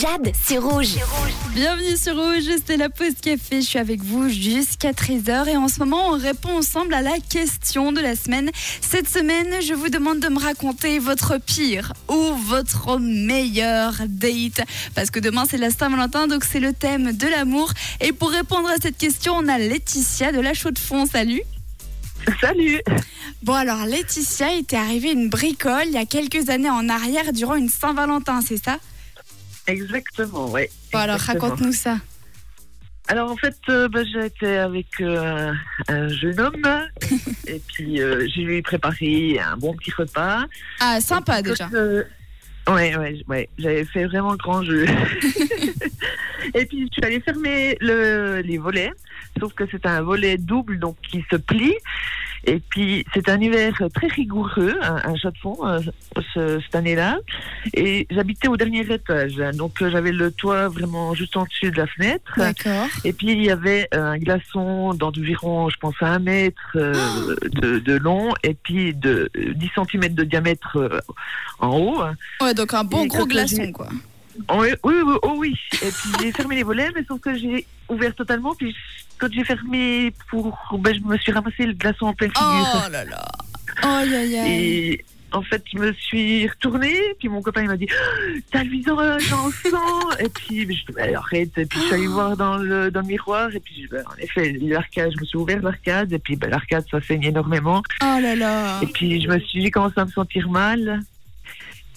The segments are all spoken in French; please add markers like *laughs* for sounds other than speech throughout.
Jade, c'est rouge. Bienvenue sur Rouge, c'est la pause café. Je suis avec vous jusqu'à 13h et en ce moment, on répond ensemble à la question de la semaine. Cette semaine, je vous demande de me raconter votre pire ou votre meilleur date. Parce que demain, c'est la Saint-Valentin, donc c'est le thème de l'amour. Et pour répondre à cette question, on a Laetitia de La Chaux de Fonds. Salut. Salut Bon, alors Laetitia, il t'est arrivé une bricole il y a quelques années en arrière durant une Saint-Valentin, c'est ça? Exactement. Bon, alors raconte-nous ça. Alors en fait, euh, bah, j'ai été avec euh, un jeune homme *laughs* et puis euh, j'ai lui préparé un bon petit repas. Ah, sympa déjà. euh, ouais, ouais, ouais, j'avais fait vraiment le grand jeu. *laughs* et puis je suis allée fermer le, les volets, sauf que c'est un volet double donc qui se plie. Et puis c'est un hiver très rigoureux, un, un chat de fond euh, ce- cette année-là. Et j'habitais au dernier étage, donc euh, j'avais le toit vraiment juste en dessus de la fenêtre. D'accord. Et puis il y avait euh, un glaçon d'environ, je pense, un mètre euh, de, de long et puis de 10 cm de diamètre en haut. Ouais, donc un bon Et gros glaçon, quoi. Oui, oui, oui, oh oui. Et puis j'ai fermé les volets, mais sauf que j'ai ouvert totalement. Puis quand j'ai fermé, pour, ben, je me suis ramassé le glaçon en pleine figure. Oh là là. Aïe, aïe, aïe. Et en fait, je me suis retournée, puis mon copain il m'a dit Oh, T'as le visage en sang Et puis je dis Bah, Arrête, et puis je suis allée voir dans le, dans le miroir, et puis bah, en effet, l'arcade, je me suis ouvert l'arcade, et puis bah, l'arcade ça saigne énormément. Oh là là. Et puis je me suis j'ai commencé à me sentir mal.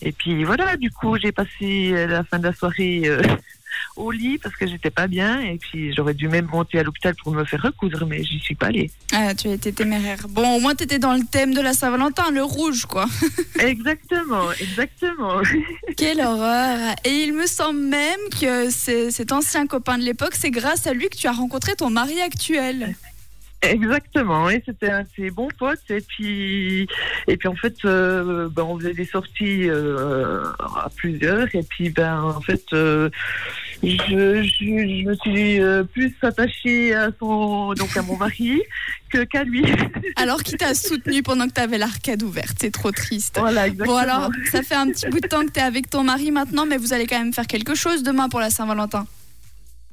Et puis voilà, du coup, j'ai passé euh, la fin de la soirée euh, *laughs* au lit parce que j'étais pas bien, et puis j'aurais dû même monter à l'hôpital pour me faire recoudre, mais j'y suis pas allée. Ah, tu as été téméraire. Bon, au moins, t'étais dans le thème de la Saint-Valentin, le rouge, quoi. *laughs* *laughs* exactement, exactement. Quelle horreur. Et il me semble même que cet ancien copain de l'époque, c'est grâce à lui que tu as rencontré ton mari actuel. Exactement, oui, c'était un de ses bons potes et puis et puis en fait euh, ben, on faisait des sorties euh, à plusieurs et puis ben en fait euh, je, je, je me suis plus attachée à son donc à mon mari que qu'à lui. *laughs* Alors qu'il t'a soutenu pendant que t'avais l'arcade ouverte. C'est trop triste. voilà, exactement. Bon, alors, ça fait un petit bout de temps que t'es avec ton mari maintenant, mais vous allez quand même faire quelque chose demain pour la Saint-Valentin.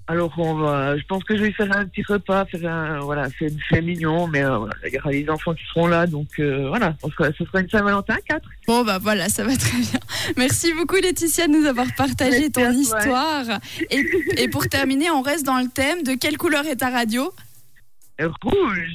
Alors on va, je pense que je vais faire un petit repas, faire un voilà, c'est mignon, mais euh, voilà, il y aura les enfants qui seront là, donc euh, voilà, on sera- ce sera une Saint-Valentin 4. Bon, bah voilà, ça va très bien. Merci beaucoup, Laetitia, de nous avoir partagé ton histoire. Et, et pour terminer, on reste dans le thème de quelle couleur est ta radio? Rouge.